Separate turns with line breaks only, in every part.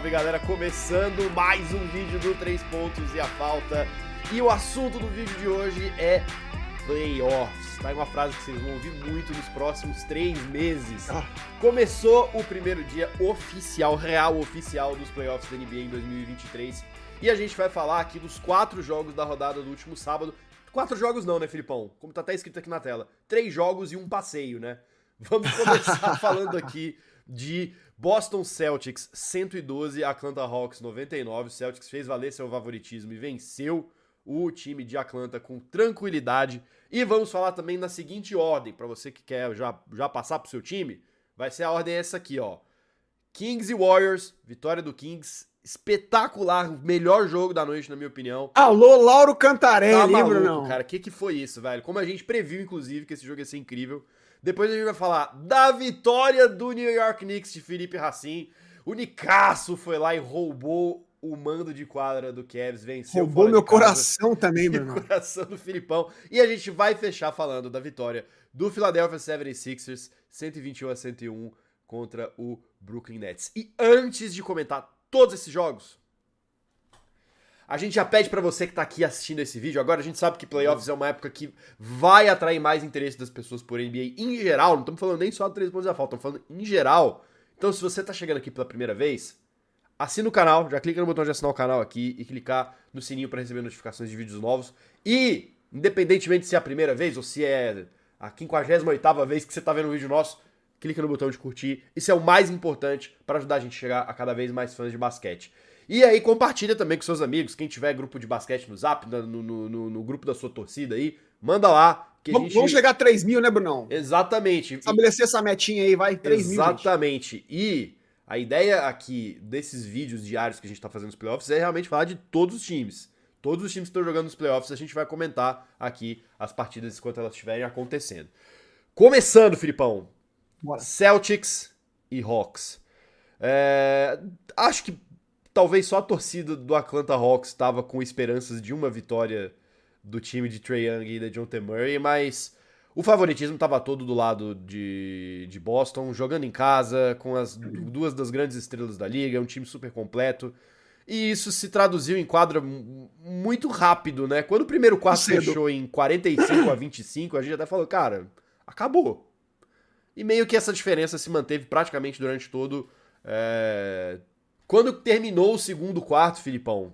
salve galera! Começando mais um vídeo do 3 pontos e a falta. E o assunto do vídeo de hoje é playoffs. Tá aí uma frase que vocês vão ouvir muito nos próximos três meses.
Ah.
Começou o primeiro dia oficial, real oficial dos playoffs da NBA em 2023. E a gente vai falar aqui dos quatro jogos da rodada do último sábado. Quatro jogos não, né, Filipão? Como tá até escrito aqui na tela. Três jogos e um passeio, né? Vamos começar falando aqui de Boston Celtics 112, Atlanta Hawks 99. O Celtics fez valer seu favoritismo e venceu o time de Atlanta com tranquilidade. E vamos falar também na seguinte ordem, para você que quer já, já passar pro seu time, vai ser a ordem essa aqui, ó. Kings e Warriors, vitória do Kings, espetacular, melhor jogo da noite na minha opinião.
Alô, Lauro Cantarelli,
Tá maluco,
não?
cara. O que, que foi isso, velho? Como a gente previu, inclusive, que esse jogo ia ser incrível. Depois a gente vai falar da vitória do New York Knicks de Felipe Racin. O Nicasso foi lá e roubou o mando de quadra do Cavs, venceu
Roubou meu coração também,
E o
Bruno.
coração do Filipão. E a gente vai fechar falando da vitória do Philadelphia 76ers, 121 a 101 contra o Brooklyn Nets. E antes de comentar todos esses jogos, a gente já pede pra você que tá aqui assistindo esse vídeo. Agora a gente sabe que playoffs é uma época que vai atrair mais interesse das pessoas por NBA em geral. Não estamos falando nem só do 3 pontos da falta, estamos falando em geral. Então, se você tá chegando aqui pela primeira vez, assina o canal, já clica no botão de assinar o canal aqui e clicar no sininho para receber notificações de vídeos novos. E, independentemente se é a primeira vez ou se é a 58ª vez que você tá vendo um vídeo nosso, clica no botão de curtir. Isso é o mais importante para ajudar a gente a chegar a cada vez mais fãs de basquete. E aí compartilha também com seus amigos, quem tiver grupo de basquete no Zap, no, no, no- no grupo da sua torcida aí, manda lá. Que
Vamos,
gente...
chegar a 3 mil, né, Brunão?
Exatamente.
Estabelecer essa metinha aí, vai. 3 mil, gente.
Exatamente. E a ideia aqui desses vídeos diários que a gente tá fazendo nos playoffs é realmente falar de todos os times. Todos os times que estão jogando nos playoffs, a gente vai comentar aqui as partidas enquanto elas estiverem acontecendo. Começando, Filipão.
Bora.
Celtics e Hawks. É, acho que talvez só a torcida do Atlanta Hawks estava com esperanças de uma vitória do time de Trae Young e da John T. Murray, mas o favoritismo estava todo do lado de, de Boston, jogando em casa, com as duas das grandes estrelas da liga, é um time super completo. E isso se traduziu em quadra mu- muito rápido, né? Quando o primeiro quarto
Cedo.
fechou em 45 a 25, a gente até falou, cara, acabou. E meio que essa diferença se manteve praticamente durante todo. é, Quando terminou o segundo quarto, Filipão,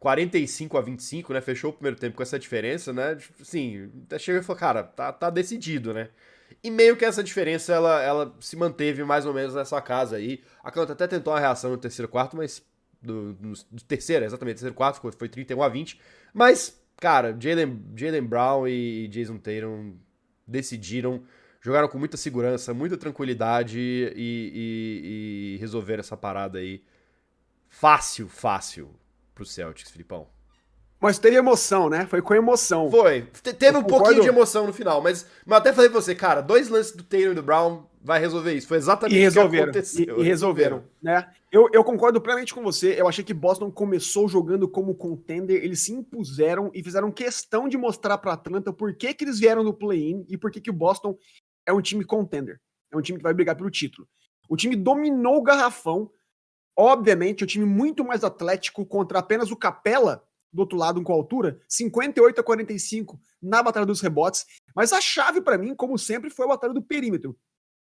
45 a 25, né? Fechou o primeiro tempo com essa diferença, né? Assim, até chegou e falou, cara, tá, tá decidido, né? E meio que essa diferença ela, ela se manteve mais ou menos nessa casa aí. A Atlanta até tentou uma reação no terceiro quarto, mas. Do, do, do terceiro, exatamente, terceiro quarto foi, foi 31 a 20. Mas, cara, Jalen Brown e Jason Tatum decidiram, jogaram com muita segurança, muita tranquilidade e, e- e resolveram essa parada aí fácil, fácil pro Celtics, Filipão.
Mas teve emoção, né? Foi com emoção.
Foi. Te- teve
Eu
um pouquinho
concordo.
de emoção no final, mas, mas até falei pra você, cara, dois lances do Tatum e do Brown vai resolver isso. Foi exatamente
E
o que
resolveram. E,
aconteceu.
e resolveram, né? Eu, eu concordo plenamente com você. Eu achei que Boston começou jogando como contender, eles se impuseram e fizeram questão de mostrar para Atlanta por que, que eles vieram no play-in e por que, que o Boston é um time contender. É um time que vai brigar pelo título. O time dominou o garrafão. Obviamente, o time muito mais atlético contra apenas o Capela do outro lado com altura, 58 a 45 na batalha dos rebotes. Mas a chave para mim, como sempre, foi a batalha do perímetro.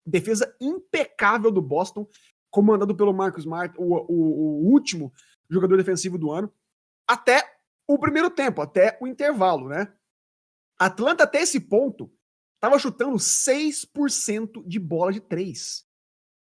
Defesa impecável do Boston, comandado pelo Marcus Smart, o, o- o último jogador defensivo do ano, até o primeiro tempo, até o intervalo, né? Atlanta, até esse ponto, estava chutando 6% de bola de três.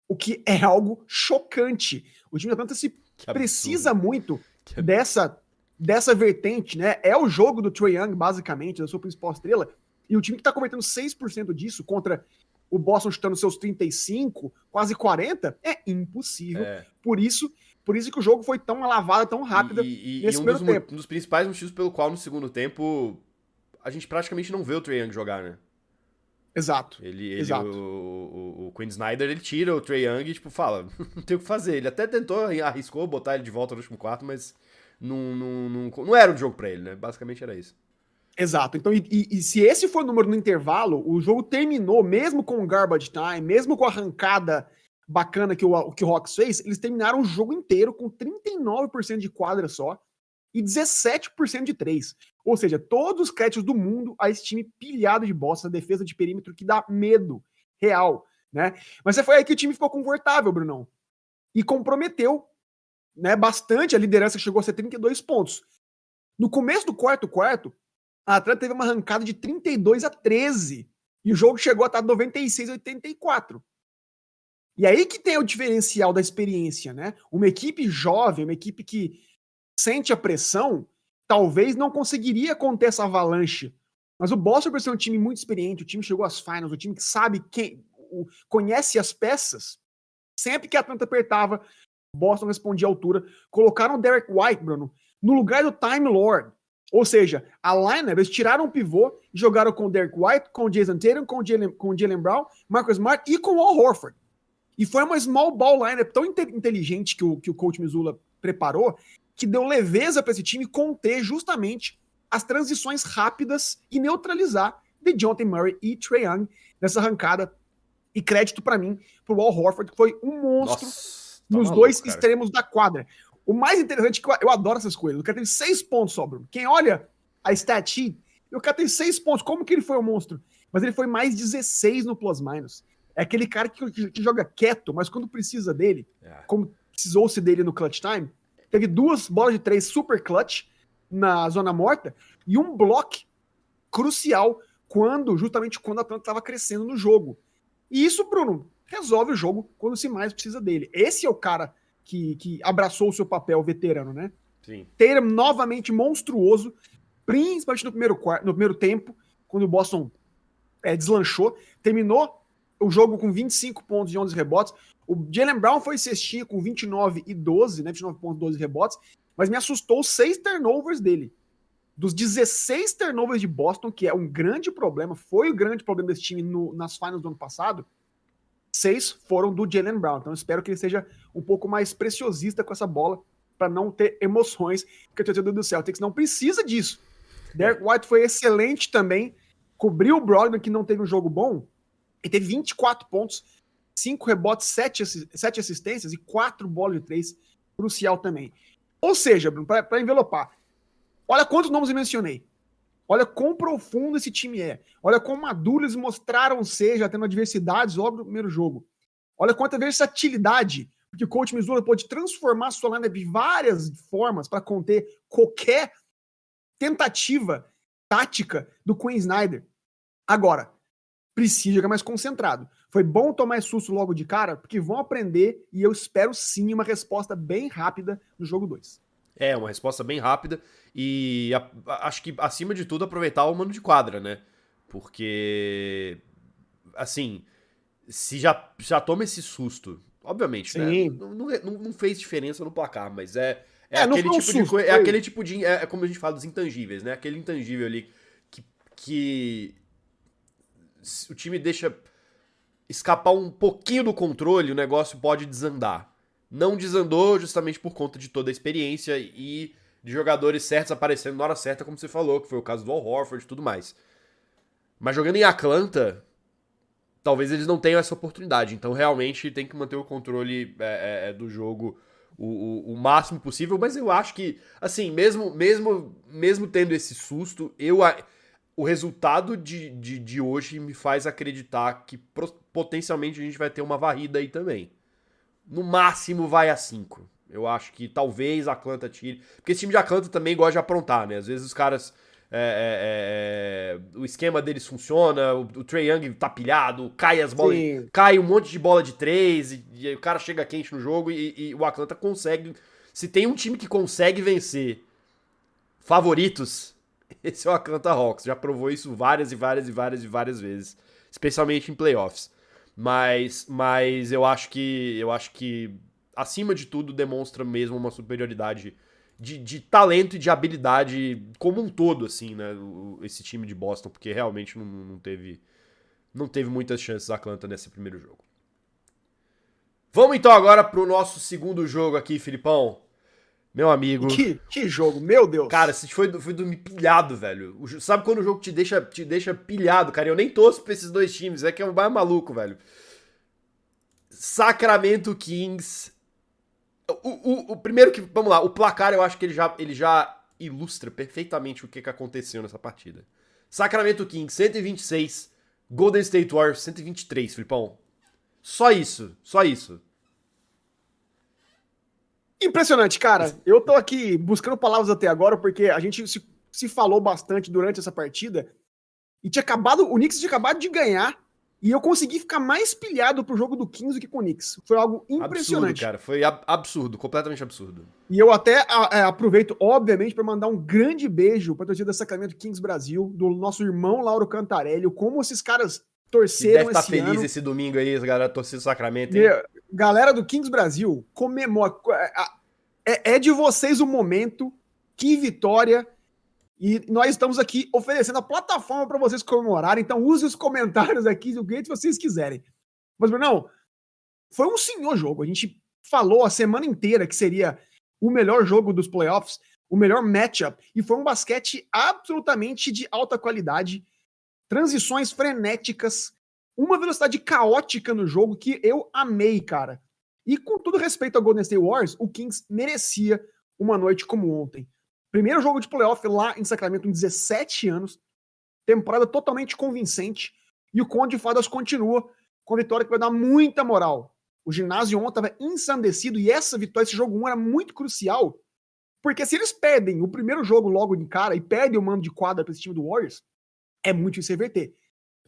O que é algo chocante. O time do Atlanta se precisa muito
Que
dessa, dessa vertente, né? É o jogo do Trae Young, basicamente, da sua principal estrela. E o time que tá convertendo 6% disso contra o Boston chutando seus 35, quase 40, é impossível.
É.
Por isso, por isso que o jogo foi tão uma lavada tão rápida.
E, e-
nesse
e um,
primeiro
dos,
tempo.
um dos principais motivos pelo qual no segundo tempo a gente praticamente não vê o Trae Young jogar, né?
Exato.
Ele, ele
Exato.
o, o, o Quinn Snyder, ele tira o Trae Young e, tipo, fala, não tem o que fazer. Ele até tentou, arriscou botar ele de volta no último quarto, mas não, não, não, não era um jogo pra ele, né? Basicamente era isso.
Exato. Então, e, e- e se esse for o número no intervalo, o jogo terminou, mesmo com o garbage time, mesmo com a arrancada bacana que o, que o Hawks fez, eles terminaram o jogo inteiro com 39% de quadra só e 17% de três. Ou seja, todos os créditos do mundo a esse time pilhado de bosta, defesa de perímetro que dá medo real, né? Mas foi aí que o time ficou confortável, Brunão. E comprometeu né, bastante a liderança, chegou a ser 32 pontos. No começo do quarto quarto, a Atlanta teve uma arrancada de 32 a 13 e o jogo chegou a estar 96 a 84. E aí que tem o diferencial da experiência, né? Uma equipe jovem, uma equipe que sente a pressão, talvez não conseguiria conter essa avalanche. Mas o Boston, por ser um time muito experiente, o time chegou às finals, o time que sabe quem, conhece as peças, sempre que a Atlanta apertava, Boston respondia à altura. Colocaram o Derek White, Bruno, no lugar do Time Lord. Ou seja, a lineup, eles tiraram o pivô e jogaram com o Derek White, com o Jason Tatum, com o Jalen, com o Jalen Brown, Marcus Smart e com o Al Horford. E foi uma small ball lineup tão inteligente que o, que o coach Missoula preparou, que deu leveza para esse time conter justamente as transições rápidas e neutralizar de Jonathan Murray e Trae Young nessa arrancada. E crédito para mim pro Al Horford, que foi um monstro Nossa, tá nos maluco, dois cara. extremos da quadra. O mais interessante é que eu, eu adoro essas coisas. O cara tem seis pontos só, Bruno. Quem olha a stat sheet, o cara tem seis pontos. Como que ele foi um monstro? Mas ele foi mais 16 no plus-minus. É aquele cara que, que, que, joga quieto, mas quando precisa dele, é. como precisou-se dele no clutch time, teve duas bolas de três super clutch na zona morta e um block crucial quando, justamente quando a Atlanta estava crescendo no jogo. E isso, Bruno, resolve o jogo quando se mais precisa dele. Esse é o cara que, que abraçou o seu papel veterano, né? Sim. Tatum novamente monstruoso, principalmente no primeiro, no primeiro tempo, quando o Boston é, deslanchou. Terminou o jogo com 25 pontos e 11 rebotes. O Jalen Brown foi cestinha com 29 e 12, né? 29 pontos e 12 rebotes. Mas me assustou seis turnovers dele. Dos 16 turnovers de Boston, que é um grande problema, foi o grande problema desse time no, nas finals do ano passado, seis foram do Jalen Brown. Então espero que ele seja um pouco mais preciosista com essa bola para não ter emoções, porque o torcedor do Celtics não precisa disso. Derek White foi excelente também, cobriu o Brogdon, que não teve um jogo bom, e teve 24 pontos, 5 rebotes, 7, 7 assistências e 4 bolas de 3, crucial também. Ou seja, Bruno, para envelopar, olha quantos nomes eu mencionei. Olha quão profundo esse time é. Olha quão maduro eles mostraram ser, já tendo adversidades logo no primeiro jogo. Olha quanta versatilidade, porque o coach Missoula pode transformar sua lineup de várias formas para conter qualquer tentativa tática do Queen Snyder. Agora, precisa jogar mais concentrado. Foi bom tomar susto logo de cara, porque vão aprender e eu espero sim uma resposta bem rápida no jogo 2.
É, uma resposta bem rápida e a, a, acho que, acima de tudo, aproveitar o mano de quadra, né? Porque, assim, se já, já toma esse susto, obviamente, né? Sim. né? Não, não, não, fez diferença no placar, mas é, é, é aquele tipo susto, de coisa. É aquele tipo de. É, é, como a gente fala dos intangíveis, né? Aquele intangível ali que, que o time deixa escapar um pouquinho do controle, o negócio pode desandar não desandou justamente por conta de toda a experiência e de jogadores certos aparecendo na hora certa, como você falou, que foi o caso do Al Horford e tudo mais. Mas jogando em Atlanta, talvez eles não tenham essa oportunidade. Então realmente tem que manter o controle é, é, é, do jogo o, o, o, máximo possível. Mas eu acho que, assim, mesmo mesmo mesmo tendo esse susto, eu o resultado de, de, de hoje me faz acreditar que potencialmente a gente vai ter uma varrida aí também no máximo vai a 5. Eu acho que talvez a Atlanta tire. Porque esse time de Atlanta também gosta de aprontar, né? Às vezes os caras. É, é, é, o esquema deles funciona, o, o Trey Young tá pilhado, cai as bolas, Sim. cai um monte de bola de três, e, e o cara chega quente no jogo e, e, o Atlanta consegue. Se tem um time que consegue vencer favoritos, esse é o Atlanta Hawks. Já provou isso várias e várias e várias e várias vezes, especialmente em playoffs. Mas, mas eu acho que eu acho que acima de tudo demonstra mesmo uma superioridade de, de talento e de habilidade como um todo, assim, né? O, esse time de Boston, porque realmente não, não teve não teve muitas chances a Atlanta nesse primeiro jogo. Vamos então agora pro nosso segundo jogo aqui, Filipão. Meu amigo.
Que, que jogo, meu Deus.
Cara, você foi, foi dormir pilhado, velho. O, sabe quando o jogo te deixa, te deixa pilhado, cara? Eu nem torço pra esses dois times, é que é um mais maluco, velho. Sacramento Kings. O, o, o, primeiro que. Vamos lá, o placar eu acho que ele já, ele já ilustra perfeitamente o que, que aconteceu nessa partida. Sacramento Kings 126, Golden State Warriors 123, Filipão. Só isso, só isso.
Impressionante, cara. Eu tô aqui buscando palavras até agora, porque a gente se, se falou bastante durante essa partida. E tinha acabado. O Knicks tinha acabado de ganhar. E eu consegui ficar mais pilhado pro jogo do 15 do que com o Knicks. Foi algo impressionante.
Absurdo, cara. Foi ab absurdo, completamente absurdo.
E eu até a, é, aproveito, obviamente, para mandar um grande beijo pra torcida da Sacramento Kings Brasil, do nosso irmão Lauro Cantarelli. Como esses caras torceram
deve estar tá feliz ano. esse domingo aí, galera torcida do Sacramento.
Galera do Kings Brasil, comemora. É, é de vocês o momento. Que vitória. E nós estamos aqui oferecendo a plataforma para vocês comemorarem. Então use os comentários aqui do que vocês quiserem. Mas, Brunão, foi um senhor jogo. A gente falou a semana inteira que seria o melhor jogo dos playoffs, o melhor matchup. E foi um basquete absolutamente de alta qualidade transições frenéticas, uma velocidade caótica no jogo que eu amei, cara. E com todo respeito ao Golden State Warriors, o Kings merecia uma noite como ontem. Primeiro jogo de playoff lá em Sacramento em 17 anos, temporada totalmente convincente, e o Conde de Fadas continua com a vitória que vai dar muita moral. O ginásio ontem estava ensandecido e essa vitória, esse jogo 1 era muito crucial, porque se eles perdem o primeiro jogo logo de cara e perdem o mando de quadra para esse time do Warriors, é muito difícil reverter.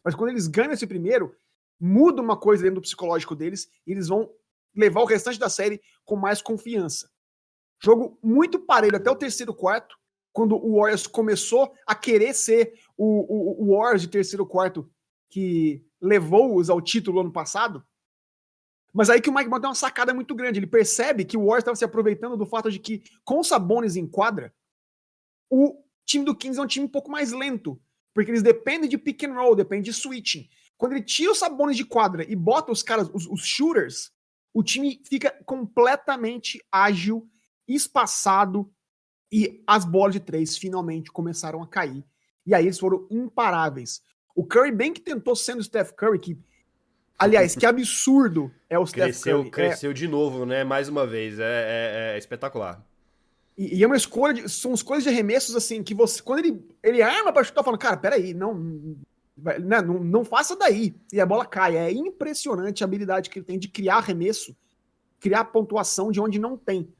Mas quando eles ganham esse primeiro, muda uma coisa dentro do psicológico deles e eles vão levar o restante da série com mais confiança. Jogo muito parelho até o terceiro quarto, quando o Warriors começou a querer ser o, o, o Warriors de terceiro quarto que levou-os ao título ano passado. Mas aí que o Mike Brown tem uma sacada muito grande. Ele percebe que o Warriors estava se aproveitando do fato de que, com o Sabonis em quadra, o time do Kings é um time um pouco mais lento. Porque eles dependem de pick and roll, dependem de switching. Quando ele tira os sabones de quadra e bota os caras, os, os shooters, o time fica completamente ágil, espaçado e as bolas de três finalmente começaram a cair. E aí eles foram imparáveis. O Curry bem que tentou sendo o Steph Curry, que aliás, que absurdo é o Steph
cresceu,
Curry.
Cresceu é... de novo, né? Mais uma vez, é, é, é espetacular.
E, e, é uma escolha, de, são escolhas de arremessos assim, que você, quando ele, ele arma pra chutar, falando, cara, peraí, não, né, não, não faça daí. E a bola cai. É impressionante a habilidade que ele tem de criar arremesso, criar pontuação de onde não tem.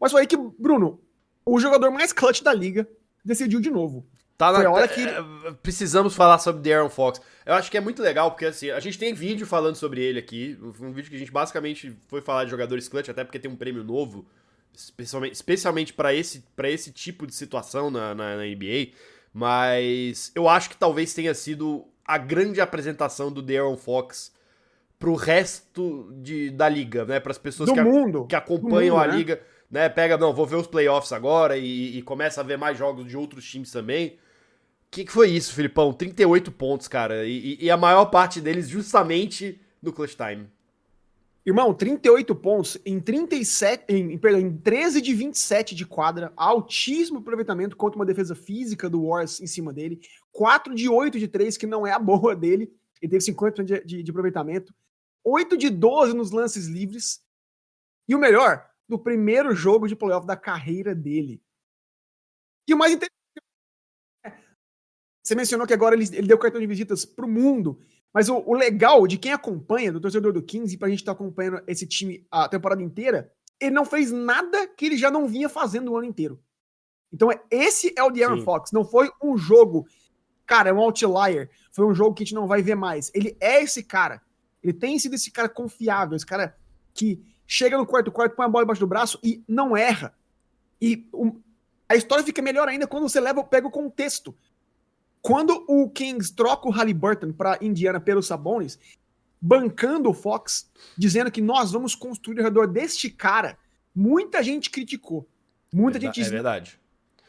Mas foi aí que, Bruno, o jogador mais clutch da liga decidiu de novo.
Tá na, hora que... É, precisamos falar sobre Darren Fox. Eu acho que é muito legal, porque assim, a gente tem vídeo falando sobre ele aqui. Um vídeo que a gente basicamente foi falar de jogadores clutch, até porque tem um prêmio novo especialmente, especialmente para esse, esse tipo de situação na, na, na, NBA, mas eu acho que talvez tenha sido a grande apresentação do De'Aaron Fox pro resto de, da liga, né? Para as pessoas
do
que,
mundo.
que acompanham mundo, a né? liga, né? Pega, não, vou ver os playoffs agora e, e começa a ver mais jogos de outros times também. O que, que foi isso, Filipão? 38 pontos, cara, e, e a maior parte deles justamente no clutch time.
Irmão, 38 pontos em 37, em, perdão, em 13 de 27 de quadra, altíssimo aproveitamento contra uma defesa física do Warriors em cima dele, 4 de 8 de 3, que não é a boa dele, ele teve 50% de, de, de aproveitamento, 8 de 12 nos lances livres, e o melhor, no primeiro jogo de playoff da carreira dele. E o mais interessante, você mencionou que agora ele, ele deu cartão de visitas para o mundo. Mas o, o, legal de quem acompanha, do torcedor do 15, pra gente estar tá acompanhando esse time a temporada inteira, ele não fez nada que ele já não vinha fazendo o ano inteiro. Então, é, esse é o De'Aaron Fox. Não foi um jogo, cara, é um outlier. Foi um jogo que a gente não vai ver mais. Ele é esse cara. Ele tem sido esse cara confiável, esse cara que chega no quarto quarto, põe a bola embaixo do braço e não erra. E um, a história fica melhor ainda quando você leva, pega o contexto. Quando o Kings troca o Halliburton para Indiana pelo Sabonis, bancando o Fox, dizendo que nós vamos construir ao redor deste cara, muita gente criticou. Muita gente.
É verdade.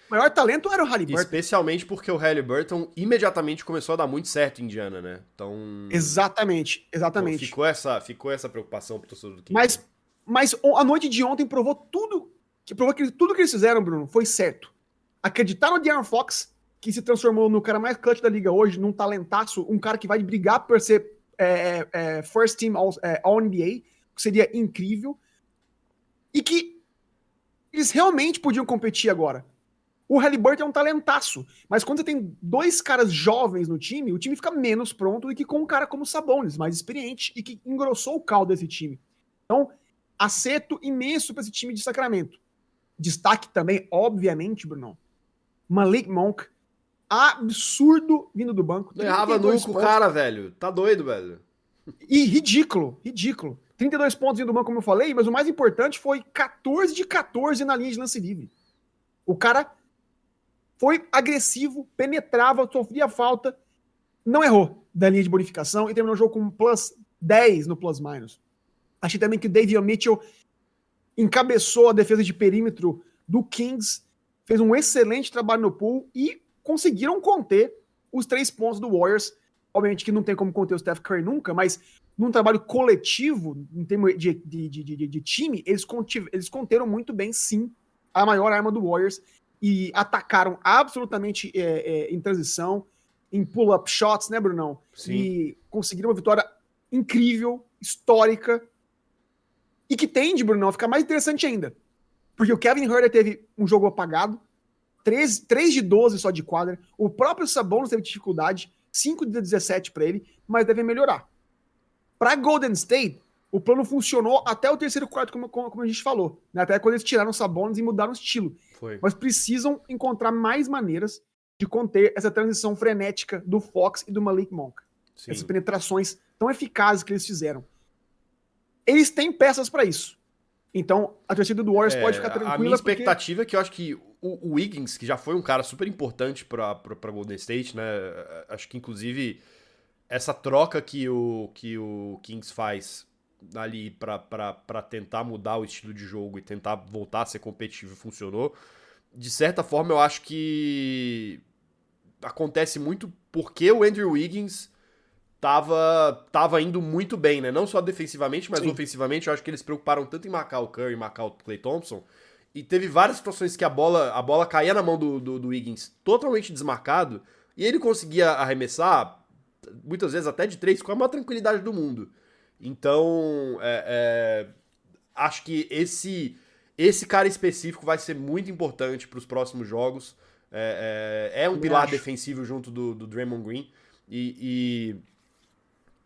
O maior talento era o Halliburton.
Especialmente porque o Halliburton imediatamente começou a dar muito certo em Indiana, né? Então.
Exatamente, exatamente.
Então ficou, essa, ficou essa preocupação pro torcedor do Kings.
Mas, mas a noite de ontem provou tudo. Que provou que tudo que eles fizeram, Bruno, foi certo. Acreditar no De'Aaron Fox que se transformou no cara mais clutch da liga hoje, num talentaço, um cara que vai brigar por ser é, é, First Team All, é, All NBA, que seria incrível, e que eles realmente podiam competir agora. O Halliburton é um talentaço, mas quando você tem dois caras jovens no time, o time fica menos pronto do que com um cara como Sabonis, mais experiente e que engrossou o caldo desse time. Então, acerto imenso para esse time de Sacramento. Destaque também, obviamente, Bruno, Malik Monk, absurdo vindo do banco.
Errava nunca o cara, velho. Tá doido, velho.
E ridículo, ridículo. 32 pontos vindo do banco, como eu falei, mas o mais importante foi 14 de 14 na linha de lance livre. O cara foi agressivo, penetrava, sofria falta, não errou da linha de bonificação e terminou o jogo com plus 10 no plus minus. Achei também que o David Mitchell encabeçou a defesa de perímetro do Kings, fez um excelente trabalho no pool e conseguiram conter os três pontos do Warriors. Obviamente que não tem como conter o Steph Curry nunca, mas num trabalho coletivo, em termos de, de, de, de, time, eles, contiv, eles conteram muito bem, sim, a maior arma do Warriors e atacaram absolutamente é, é, em transição, em pull-up shots, né, Brunão? Sim. E conseguiram uma vitória incrível, histórica, e que tende, Brunão, a ficar mais interessante ainda. Porque o Kevin Herter teve um jogo apagado, 3, 3 de 12 só de quadra, o próprio Sabonis teve dificuldade, 5 de 17 para ele, mas deve melhorar. Para Golden State, o plano funcionou até o terceiro quarto, como, como, a gente falou. Né? Até quando eles tiraram Sabonis e mudaram o estilo. Foi. Mas precisam encontrar mais maneiras de conter essa transição frenética do Fox e do Malik Monk. Sim. Essas penetrações tão eficazes que eles fizeram. Eles têm peças para isso. Então, a torcida do Warriors é, pode ficar tranquila.
A minha expectativa porque... é que eu acho que o, o Wiggins, que já foi um cara super importante para Golden State, né? Acho que inclusive essa troca que o, que o Kings faz ali para tentar mudar o estilo de jogo e tentar voltar a ser competitivo funcionou. De certa forma, eu acho que acontece muito porque o Andrew Wiggins tava, tava indo muito bem, né? Não só defensivamente, mas Sim. ofensivamente. Eu acho que eles se preocuparam tanto em marcar o Curry, marcar o Clay Thompson. E teve várias situações que a bola, a bola caía na mão do, do, do Wiggins totalmente desmarcado. E ele conseguia arremessar, muitas vezes até de três, com a maior tranquilidade do mundo. Então, é, é, acho que esse, esse cara específico vai ser muito importante para os próximos jogos. É, é, é um pilar defensivo junto do, do Draymond Green. E,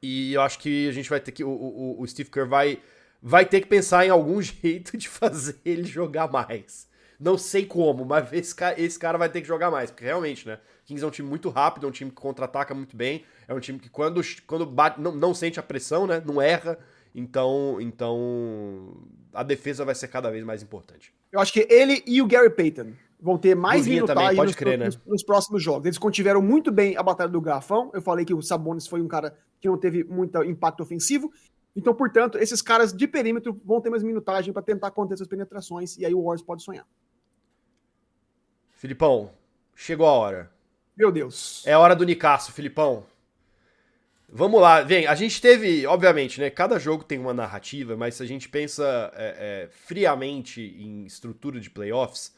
e, e, eu acho que a gente vai ter que. O, o, o Steve Kerr vai, vai ter que pensar em algum jeito de fazer ele jogar mais. Não sei como, mas esse cara, esse cara vai ter que jogar mais, porque realmente, né? Kings é um time muito rápido, é um time que contra-ataca muito bem, é um time que quando, quando bate, não, não sente a pressão, né? Não erra. Então, então a defesa vai ser cada vez mais importante.
Eu acho que ele e o Gary Payton vão ter mais minutagem também, nos, crer, né? nos, nos, próximos jogos. Eles contiveram muito bem a batalha do garrafão. Eu falei que o Sabonis foi um cara que não teve muito impacto ofensivo. Então, portanto, esses caras de perímetro vão ter mais minutagem para tentar conter essas penetrações e aí o Warriors pode sonhar.
Filipão, chegou a hora.
Meu Deus.
É hora do Nicasso, Filipão. Vamos lá, vem, a gente teve, obviamente, né? Cada jogo tem uma narrativa, mas se a gente pensa é, é, friamente em estrutura de playoffs,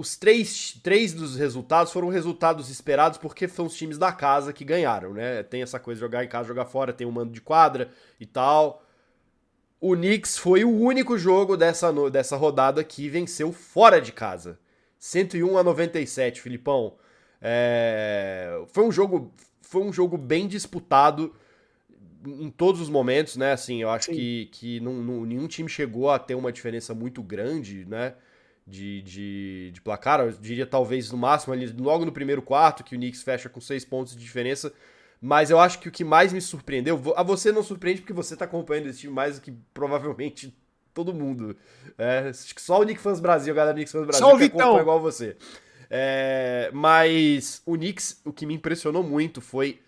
os três, três dos resultados foram resultados esperados porque são os times da casa que ganharam, né? Tem essa coisa de jogar em casa, jogar fora, tem um mando de quadra e tal. O Knicks foi o único jogo dessa, dessa rodada que venceu fora de casa. 101 a 97, Filipão. É... Foi um jogo foi um jogo bem disputado em todos os momentos, né? Assim, eu acho Sim. que, que não, não, nenhum time chegou a ter uma diferença muito grande, né? De, de, de placar. Eu diria talvez no máximo ali, logo no primeiro quarto, que o Knicks fecha com seis pontos de diferença. Mas eu acho que o que mais me surpreendeu, a você não surpreende porque você tá acompanhando esse time mais do que provavelmente todo mundo. É, só o Knicks Fans Brasil, a galera do Knicks Fans Brasil, só o que acompanha igual você. É, mas o Knicks, o que me impressionou muito foi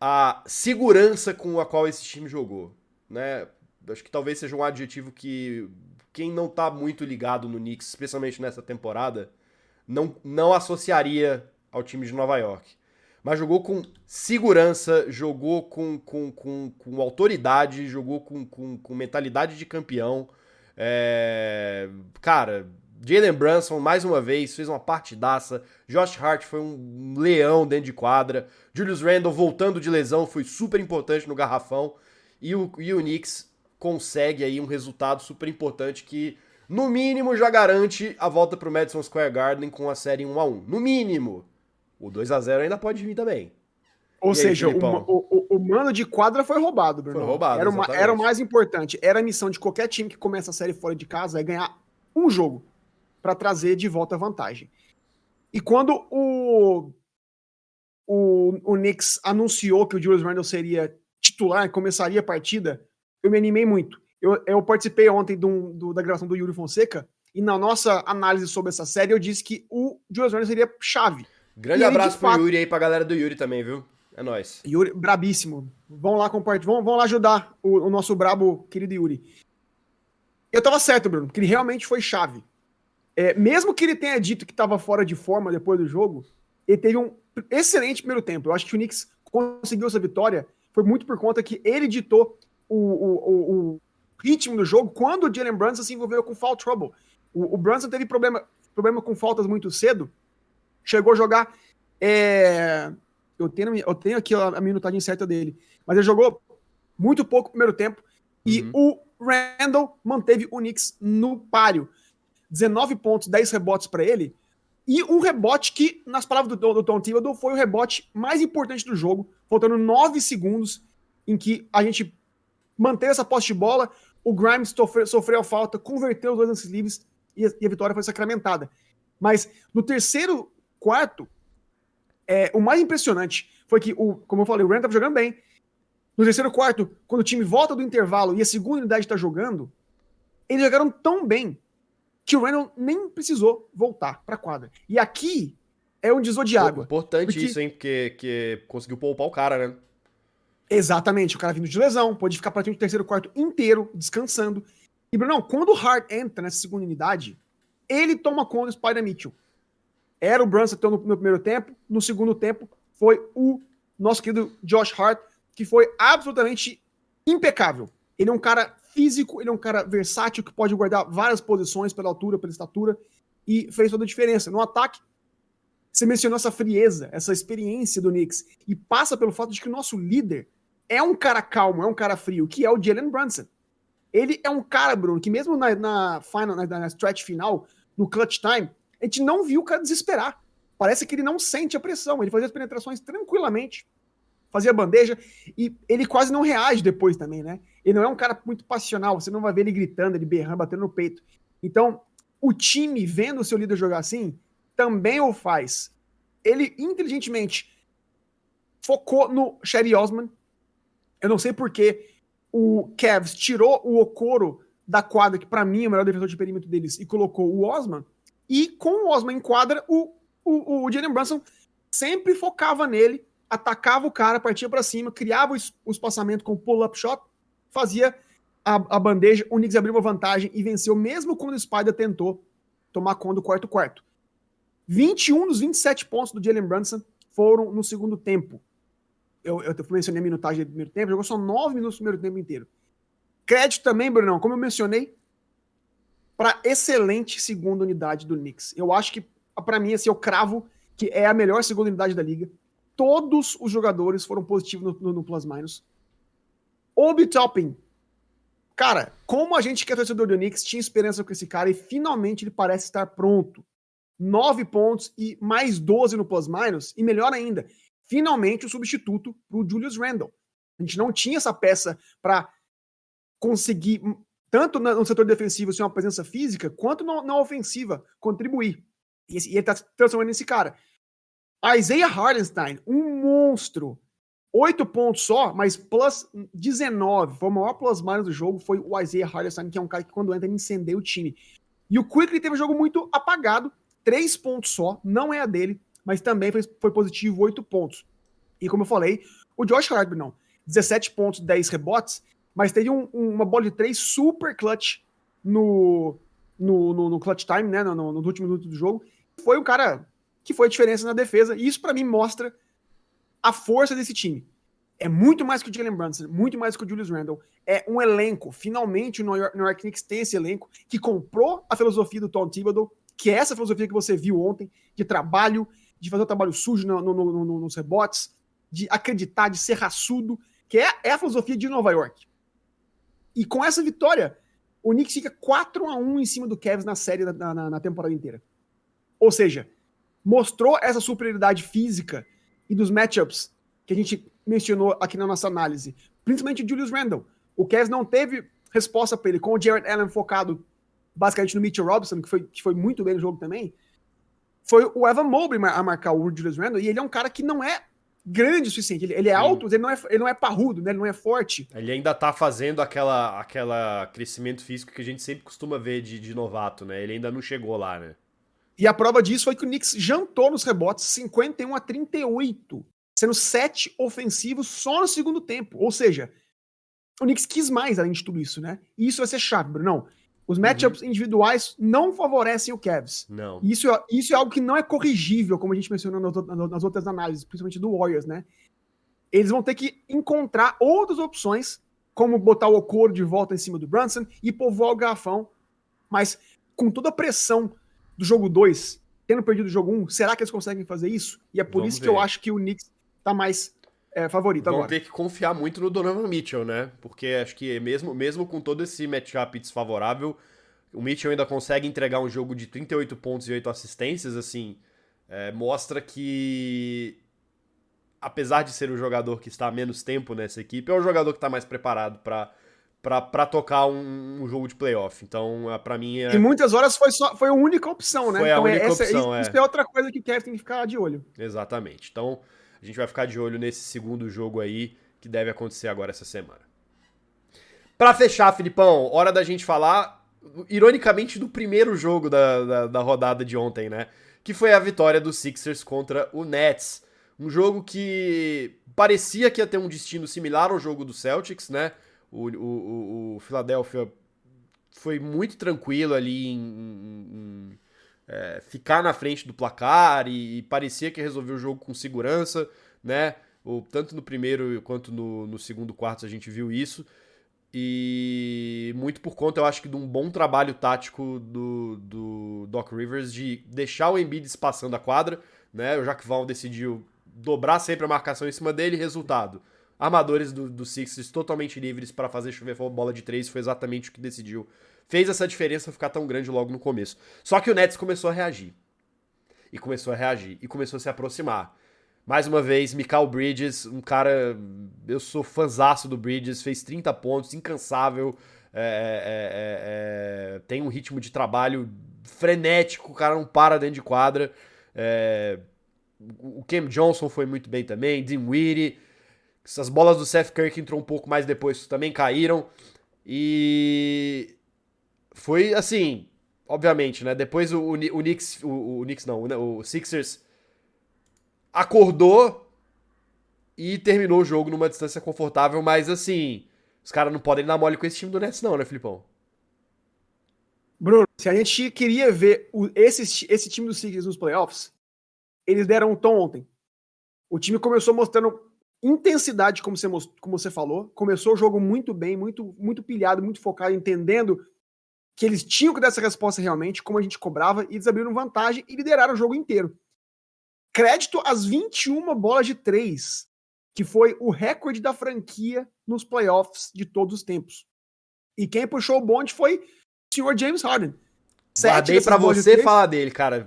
a segurança com a qual esse time jogou. Né? Acho que talvez seja um adjetivo que quem não tá muito ligado no Knicks, especialmente nessa temporada, não, não associaria ao time de Nova York. Mas jogou com segurança, jogou com, com, com, com autoridade, jogou com, com, com mentalidade de campeão. É... Cara, Jalen Brunson, mais uma vez, fez uma partidaça. Josh Hart foi um leão dentro de quadra. Julius Randle, voltando de lesão, foi super importante no garrafão. E o, e o Knicks consegue aí um resultado super importante que, no mínimo, já garante a volta pro Madison Square Garden com a série 1 a 1 No mínimo. O 2 a 0 ainda pode vir também.
Ou e seja, aí, o, o, o, mano de quadra foi roubado, Bruno.
Foi roubado.
Era, uma, era o mais importante. Era a missão de qualquer time que começa a série fora de casa é ganhar um jogo para trazer de volta a vantagem. E quando o, o, o Knicks anunciou que o Julius Randle seria titular, começaria a partida, eu me animei muito. Eu, eu participei ontem do, do, da gravação do Yuri Fonseca e na nossa análise sobre essa série eu disse que o Julius Randle seria chave.
Grande e abraço ele, pro fato... Yuri aí, pra galera do Yuri também, viu? É nóis.
Yuri, brabíssimo. Vão lá compartilhar, vão, vão lá ajudar o, o, nosso brabo querido Yuri. Eu tava certo, Bruno, que ele realmente foi chave. É, mesmo que ele tenha dito que estava fora de forma depois do jogo, ele teve um excelente primeiro tempo. Eu acho que o Knicks conseguiu essa vitória foi muito por conta que ele ditou o, o, o ritmo do jogo quando o Jalen Brunson se envolveu com foul trouble. O, o Brunson teve problema, problema com faltas muito cedo, chegou a jogar é, eu tenho, eu tenho aqui a, a minutagem certa dele. Mas ele jogou muito pouco no primeiro tempo. E uhum. o Randall manteve o Knicks no páreo. 19 pontos, 10 rebotes para ele. E um rebote que, nas palavras do, do Tom Thibodeau, foi o rebote mais importante do jogo. Faltando 9 segundos em que a gente manteve essa posse de bola. O Grimes sofreu, sofreu a falta, converteu os dois lances livres e a, e a vitória foi sacramentada. Mas no terceiro quarto, é, o mais impressionante foi que, o, como eu falei, o Rand estava jogando bem. No terceiro quarto, quando o time volta do intervalo e a segunda unidade está jogando, eles jogaram tão bem que o Randall nem precisou voltar para a quadra. E aqui é um água.
Importante porque... isso, hein? Porque, porque conseguiu poupar o cara, né?
Exatamente. O cara vindo de lesão, pode ficar praticamente o terceiro quarto inteiro descansando. E, Bruno, quando o Hart entra nessa segunda unidade, ele toma conta do Spider Mitchell. Era o Brunson no, no primeiro tempo, no segundo tempo foi o nosso querido Josh Hart, que foi absolutamente impecável. Ele é um cara físico, ele é um cara versátil que pode guardar várias posições pela altura, pela estatura e fez toda a diferença. No ataque, você mencionou essa frieza, essa experiência do Knicks e passa pelo fato de que o nosso líder é um cara calmo, é um cara frio, que é o Jalen Brunson. Ele é um cara, Bruno, que mesmo na, na final, na, na stretch final, no clutch time, a gente não viu o cara desesperar. Parece que ele não sente a pressão. Ele fazia as penetrações tranquilamente, fazia bandeja e ele quase não reage depois também, né? Ele não é um cara muito passional, você não vai ver ele gritando, ele berrando, batendo no peito. Então, o time, vendo o seu líder jogar assim, também o faz. Ele inteligentemente focou no Sherry Osman. Eu não sei porque o Cavs tirou o Okoro da quadra, que para mim é o melhor defensor de perímetro deles, e colocou o Osman. E com o Osman em quadra, o, o, o Jalen Brunson sempre focava nele, atacava o cara, partia para cima, criava o espaçamento com pull-up shot, fazia a, a, bandeja, o Knicks abriu uma vantagem e venceu, mesmo quando o Spider tentou tomar conta do quarto quarto. 21 dos 27 pontos do Jalen Brunson foram no segundo tempo. Eu, eu mencionei a minutagem do primeiro tempo, jogou só 9 minutos no primeiro tempo inteiro. Crédito também, Brunão, como eu mencionei, para excelente segunda unidade do Knicks. Eu acho que, para mim, assim, eu cravo que é a melhor segunda unidade da liga. Todos os jogadores foram positivos no, no, no Plus Minus. Obi Toppin. Cara, como a gente que é torcedor do Knicks tinha esperança com esse cara e finalmente ele parece estar pronto. Nove pontos e mais 12 no Plus Minus. E melhor ainda, finalmente o substituto para o Julius Randle. A gente não tinha essa peça para conseguir tanto no setor defensivo ser uma presença física, quanto na, ofensiva contribuir. E, e ele está transformando nesse cara. Isaiah Hardenstein, um monstro. Oito pontos só, mas plus 19. Foi o maior plus minus do jogo. Foi o Isaiah Hardenstein, que é um cara que quando entra ele incendeia o time. E o Quickly teve um jogo muito apagado. Três pontos só. Não é a dele, mas também foi, foi positivo, oito pontos. E como eu falei, o Josh Hart, não. 17 pontos, 10 rebotes mas teve um, uma bola de três super clutch no, no, no, no clutch time, né? No, no, último minuto do jogo. Foi um cara que foi a diferença na defesa, e isso para mim mostra a força desse time. É muito mais que o Jalen Brunson, muito mais que o Julius Randle. É um elenco. Finalmente o New York, New York Knicks tem esse elenco que comprou a filosofia do Tom Thibodeau, que é essa filosofia que você viu ontem, de trabalho, de fazer o trabalho sujo no, no, no, nos rebotes, de acreditar, de ser raçudo, que é, é, a filosofia de Nova York. E com essa vitória, o Knicks fica 4 a 1 em cima do Cavs na série na, na, na temporada inteira. Ou seja, mostrou essa superioridade física e dos matchups que a gente mencionou aqui na nossa análise, principalmente o Julius Randle. O Cavs não teve resposta para ele, com o Jared Allen focado basicamente no Mitchell Robinson, que foi, que foi muito bem no jogo também. Foi o Evan Mobley a marcar o Julius Randle, e ele é um cara que não é grande o suficiente. Ele, ele é alto, mas ele não é, ele não é parrudo, né? ele não é forte.
Ele ainda tá fazendo aquela, aquela crescimento físico que a gente sempre costuma ver de, de novato, né? Ele ainda não chegou lá, né?
E a prova disso foi que o Knicks jantou nos rebotes 51 a 38 sendo sete ofensivos só no segundo tempo. Ou seja, o Knicks quis mais além de tudo isso, né? E isso vai ser chave, Bruno. Os matchups uhum. individuais não favorecem o Cavs.
Não.
Isso, isso é algo que não é corrigível, como a gente mencionou nas outras análises, principalmente do Warriors, né? Eles vão ter que encontrar outras opções, como botar o Okoro de volta em cima do Brunson e povoar o garrafão. Mas com toda a pressão do jogo 2, tendo perdido o jogo 1, um, será que eles conseguem fazer isso? E é por Vamos isso ver. que eu acho que o Knicks tá mais é, favorito
Vão
agora.
ter que confiar muito no Donovan Mitchell, né? Porque acho que mesmo, mesmo com todo esse matchup desfavorável, o Mitchell ainda consegue entregar um jogo de 38 pontos e 8 assistências, assim, é, mostra que apesar de ser o jogador que está há menos tempo nessa equipe, é o jogador que está mais preparado para para tocar um, um, jogo de playoff. Então, é, para mim. É...
Em muitas horas foi, só, foi a única opção, né?
Foi
então,
a única
essa,
opção.
Isso, é. isso é outra coisa que o Kevin tem que ficar de olho.
Exatamente. Então, a gente vai ficar de olho nesse segundo jogo aí, que deve acontecer agora essa semana. Para fechar, Filipão, hora da gente falar, ironicamente, do primeiro jogo da, da, da, rodada de ontem, né? Que foi a vitória dos Sixers contra o Nets. Um jogo que parecia que ia ter um destino similar ao jogo do Celtics, né? O, o, o Philadelphia foi muito tranquilo ali em, em, é, ficar na frente do placar e, e, parecia que resolveu o jogo com segurança, né? O, tanto no primeiro quanto no, no segundo quarto a gente viu isso. E muito por conta, eu acho que de um bom trabalho tático do, do Doc Rivers de deixar o Embiid espaçando a quadra, né? O Jacques Vaughn decidiu dobrar sempre a marcação em cima dele, resultado. Armadores do, do Sixers totalmente livres para fazer chover bola de três, foi exatamente o que decidiu fez essa diferença ficar tão grande logo no começo. Só que o Nets começou a reagir. E começou a reagir. E começou a se aproximar. Mais uma vez, Michael Bridges, um cara. Eu sou fanzaço do Bridges, fez 30 pontos, incansável. É, é, é, é, tem um ritmo de trabalho frenético, o cara não para dentro de quadra. É, o Cam Johnson foi muito bem também, Dinwiddie. Essas bolas do Seth Curry que entrou um pouco mais depois também caíram. E foi assim, obviamente, né? Depois o, o, Knicks, o, o Knicks não, o, o Sixers acordou e terminou o jogo numa distância confortável, mas assim, os caras não podem dar mole com esse time do Nets não, né, Filipão?
Bruno, se a gente queria ver o, esse, esse time do Sixers nos playoffs, eles deram um tom ontem. O time começou mostrando intensidade, como você, como você falou. Começou o jogo muito bem, muito, muito pilhado, muito focado, entendendo que eles tinham que dar essa resposta realmente, como a gente cobrava, e eles abriram vantagem e lideraram o jogo inteiro. Crédito às 21 bolas de três, que foi o recorde da franquia nos playoffs de todos os tempos. E quem puxou o bonde foi o senhor James Harden.
Guardei pra você falar dele, cara.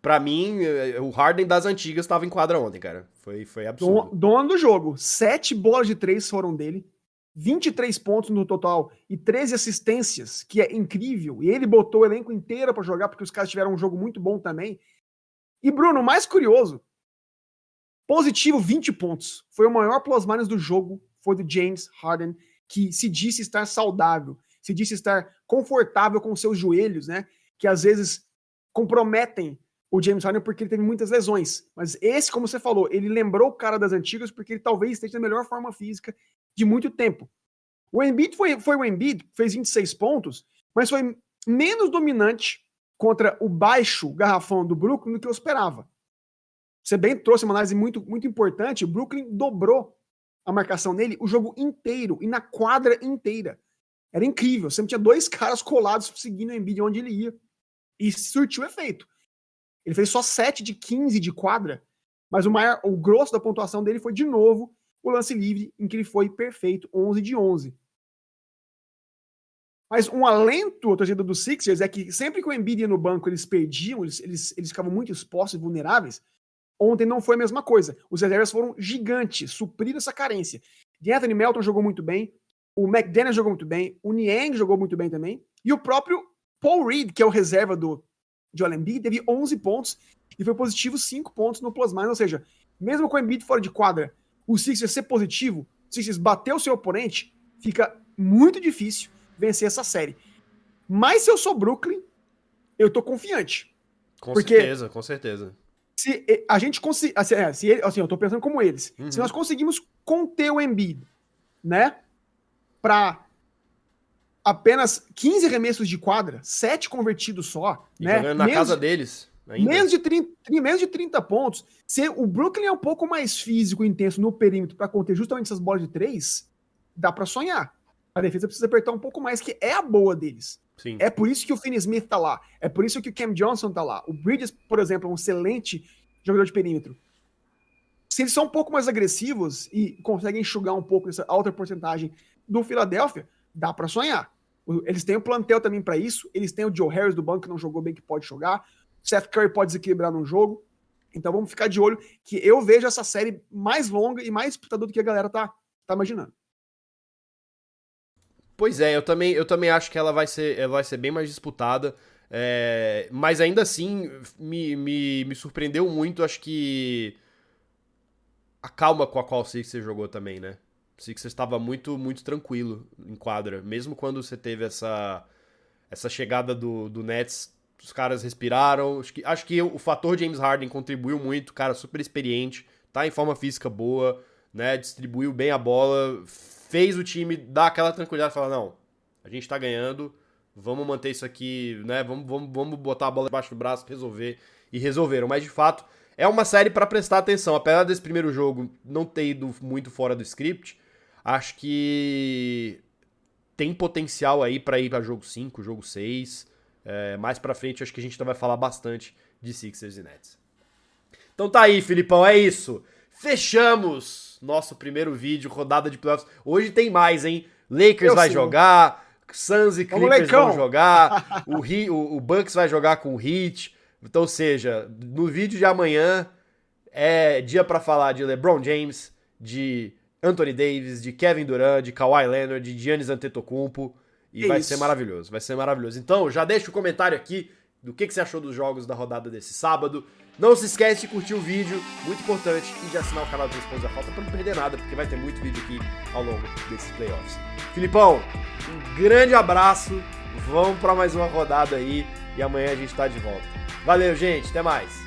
Pra mim, o Harden das antigas estava em quadra ontem, cara. Foi, foi absurdo.
Dono do jogo. Sete bolas de três foram dele. 23 pontos no total e 13 assistências, que é incrível. E ele botou o elenco inteiro para jogar, porque os caras tiveram um jogo muito bom também. E Bruno, mais curioso, positivo 20 pontos. Foi o maior plus-minus do jogo, foi do James Harden, que se disse estar saudável, se disse estar confortável com seus joelhos, né? Que às vezes comprometem o James Harden porque ele teve muitas lesões. Mas esse, como você falou, ele lembrou o cara das antigas porque ele talvez esteja na melhor forma física de muito tempo. O Embiid foi, foi o Embiid, fez 26 pontos, mas foi menos dominante contra o baixo garrafão do Brooklyn do que eu esperava. Você bem trouxe uma análise muito, muito importante. O Brooklyn dobrou a marcação nele o jogo inteiro e na quadra inteira. Era incrível. Sempre tinha dois caras colados seguindo o Embiid onde ele ia. E surtiu efeito. Ele fez só 7 de 15 de quadra, mas o, maior, o grosso da pontuação dele foi de novo o lance livre, em que ele foi perfeito, 11 de 11. Mas um alento, a torcida dos Sixers, é que sempre que o Embiid ia no banco, eles perdiam, eles, eles, eles ficavam muito expostos e vulneráveis. Ontem não foi a mesma coisa. Os reservas foram gigantes, supriram essa carência. De Anthony Melton jogou muito bem, o McDaniel jogou muito bem, o Niang jogou muito bem também, e o próprio Paul Reed, que é o reserva do Joel Embiid, teve 11 pontos e foi positivo 5 pontos no plus minus, ou seja, mesmo com o Embiid fora de quadra, o Sixers ser positivo, o Sixers bater o seu oponente, fica muito difícil vencer essa série. Mas se eu sou Brooklyn, eu tô confiante.
Com porque certeza, com certeza
se a gente conseguir. Assim, é, assim, eu tô pensando como eles. Uhum. Se nós conseguimos conter o Embiid, né? Pra apenas 15 remessos de quadra, 7 convertidos só,
e
né?
Jogando na menos, casa deles.
Ainda. Menos de, 30, menos de 30 pontos. Se o Brooklyn é um pouco mais físico e intenso no perímetro para conter justamente essas bolas de três, dá para sonhar. A defesa precisa apertar um pouco mais, que é a boa deles. Sim. É por isso que o Finney Smith tá lá. É por isso que o Cam Johnson tá lá. O Bridges, por exemplo, é um excelente jogador de perímetro. Se eles são um pouco mais agressivos e conseguem enxugar um pouco essa alta porcentagem do Philadelphia, dá para sonhar. Eles têm o plantel também para isso. Eles têm o Joe Harris do banco que não jogou bem, que pode jogar. Seth Curry pode desequilibrar num jogo. Então vamos ficar de olho que eu vejo essa série mais longa e mais disputadora do que a galera tá, tá imaginando.
Pois é, eu também, eu também acho que ela vai ser, ela vai ser bem mais disputada. É, mas ainda assim, me, me, me surpreendeu muito, acho que. A calma com a qual o Sixers jogou também, né? O Sixers estava muito, muito tranquilo em quadra. Mesmo quando você teve essa, essa chegada do, do Nets, os caras respiraram. Acho que, acho que o fator James Harden contribuiu muito, cara super experiente, tá em forma física boa, né? Distribuiu bem a bola, fez o time dar aquela tranquilidade falar: não, a gente tá ganhando, vamos manter isso aqui, né? Vamos, vamos, vamos botar a bola debaixo do braço, resolver. E resolveram. Mas de fato, é uma série para prestar atenção. Apesar desse primeiro jogo não ter ido muito fora do script, acho que tem potencial aí para ir para jogo 5, jogo 6. É, mais para frente, acho que a gente vai falar bastante de Sixers e Nets. Então tá aí, Filipão, é isso. Fechamos nosso primeiro vídeo, rodada de playoffs. Hoje tem mais, hein? Lakers Eu vai sim. jogar, Suns e Clippers vão jogar, o, o, o Bucks vai jogar com o Heat. Então, seja, no vídeo de amanhã é dia para falar de LeBron James, de Anthony Davis, de Kevin Durant, de Kawhi Leonard, de Giannis Antetokounmpo. E vai ser maravilhoso, vai ser maravilhoso. Então, já deixa o comentário aqui do que, que você achou dos jogos da rodada desse sábado. Não se esquece de curtir o vídeo, muito importante, e de assinar o canal do Responde a Falta para não perder nada, porque vai ter muito vídeo aqui ao longo desses playoffs. Filipão, um grande abraço, vamos para mais uma rodada aí e amanhã a gente está de volta. Valeu, gente, até mais!